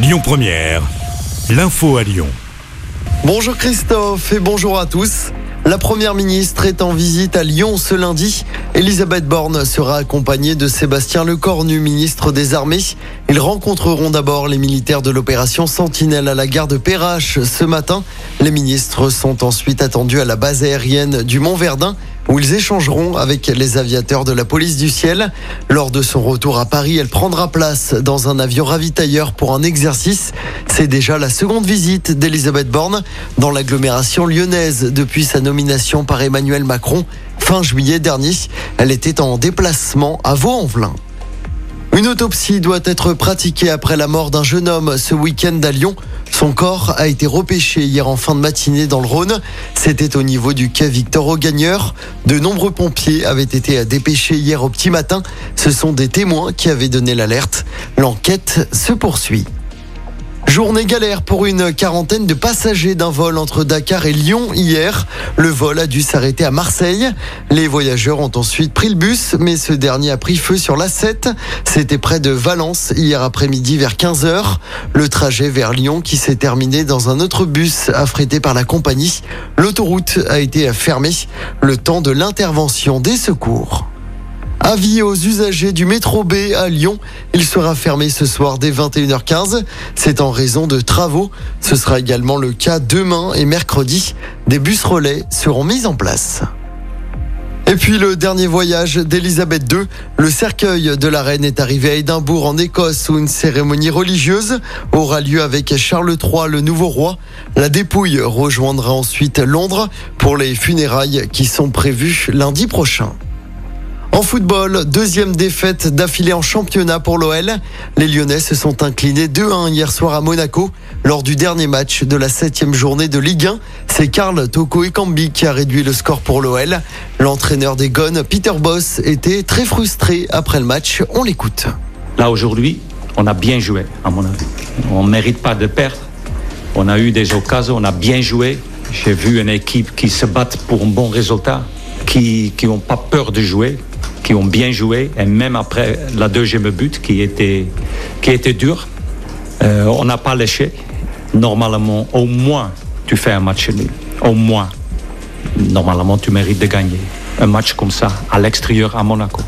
Lyon Première, l'info à Lyon. Bonjour Christophe et bonjour à tous. La première ministre est en visite à Lyon ce lundi. Elisabeth Borne sera accompagnée de Sébastien Lecornu, ministre des Armées. Ils rencontreront d'abord les militaires de l'opération Sentinelle à la gare de Perrache ce matin. Les ministres sont ensuite attendus à la base aérienne du Mont-Verdun où ils échangeront avec les aviateurs de la police du ciel. Lors de son retour à Paris, elle prendra place dans un avion ravitailleur pour un exercice. C'est déjà la seconde visite d'Elisabeth Borne dans l'agglomération lyonnaise depuis sa nomination par Emmanuel Macron fin juillet dernier. Elle était en déplacement à Vaux-en-Velin. Une autopsie doit être pratiquée après la mort d'un jeune homme ce week-end à Lyon. Son corps a été repêché hier en fin de matinée dans le Rhône. C'était au niveau du quai Victor Augagneur. De nombreux pompiers avaient été dépêchés hier au petit matin. Ce sont des témoins qui avaient donné l'alerte. L'enquête se poursuit. Journée galère pour une quarantaine de passagers d'un vol entre Dakar et Lyon hier. Le vol a dû s'arrêter à Marseille. Les voyageurs ont ensuite pris le bus, mais ce dernier a pris feu sur l'A7. C'était près de Valence hier après-midi vers 15h. Le trajet vers Lyon qui s'est terminé dans un autre bus affrété par la compagnie. L'autoroute a été fermée le temps de l'intervention des secours. Avis aux usagers du métro B à Lyon. Il sera fermé ce soir dès 21h15. C'est en raison de travaux. Ce sera également le cas demain et mercredi. Des bus relais seront mis en place. Et puis le dernier voyage d'Elisabeth II. Le cercueil de la reine est arrivé à Édimbourg en Écosse où une cérémonie religieuse aura lieu avec Charles III, le nouveau roi. La dépouille rejoindra ensuite Londres pour les funérailles qui sont prévues lundi prochain. En football, deuxième défaite d'affilée en championnat pour l'OL. Les Lyonnais se sont inclinés 2-1 hier soir à Monaco lors du dernier match de la septième journée de Ligue 1. C'est Karl Toko Ekambi qui a réduit le score pour l'OL. L'entraîneur des Gones, Peter Boss, était très frustré après le match. On l'écoute. Là aujourd'hui, on a bien joué, à mon avis. On ne mérite pas de perdre. On a eu des occasions, on a bien joué. J'ai vu une équipe qui se bat pour un bon résultat, qui n'ont pas peur de jouer, qui ont bien joué, et même après la deuxième but qui était, qui était dur, euh, on n'a pas léché. Normalement, au moins, tu fais un match nul. Au moins. Normalement, tu mérites de gagner. Un match comme ça, à l'extérieur, à Monaco.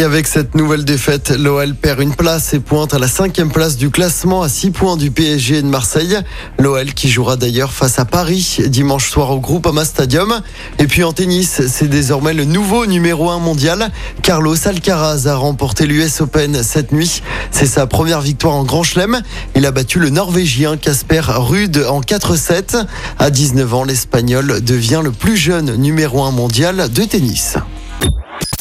Et avec cette nouvelle défaite, l'OL perd une place et pointe à la cinquième place du classement à 6 points du PSG et de Marseille. L'OL qui jouera d'ailleurs face à Paris dimanche soir au groupe Ama Stadium. Et puis en tennis, c'est désormais le nouveau numéro 1 mondial. Carlos Alcaraz a remporté l'US Open cette nuit. C'est sa première victoire en Grand Chelem. Il a battu le Norvégien Casper Ruud en 4-7. À 19 ans, l'Espagnol devient le plus jeune numéro 1 mondial de tennis.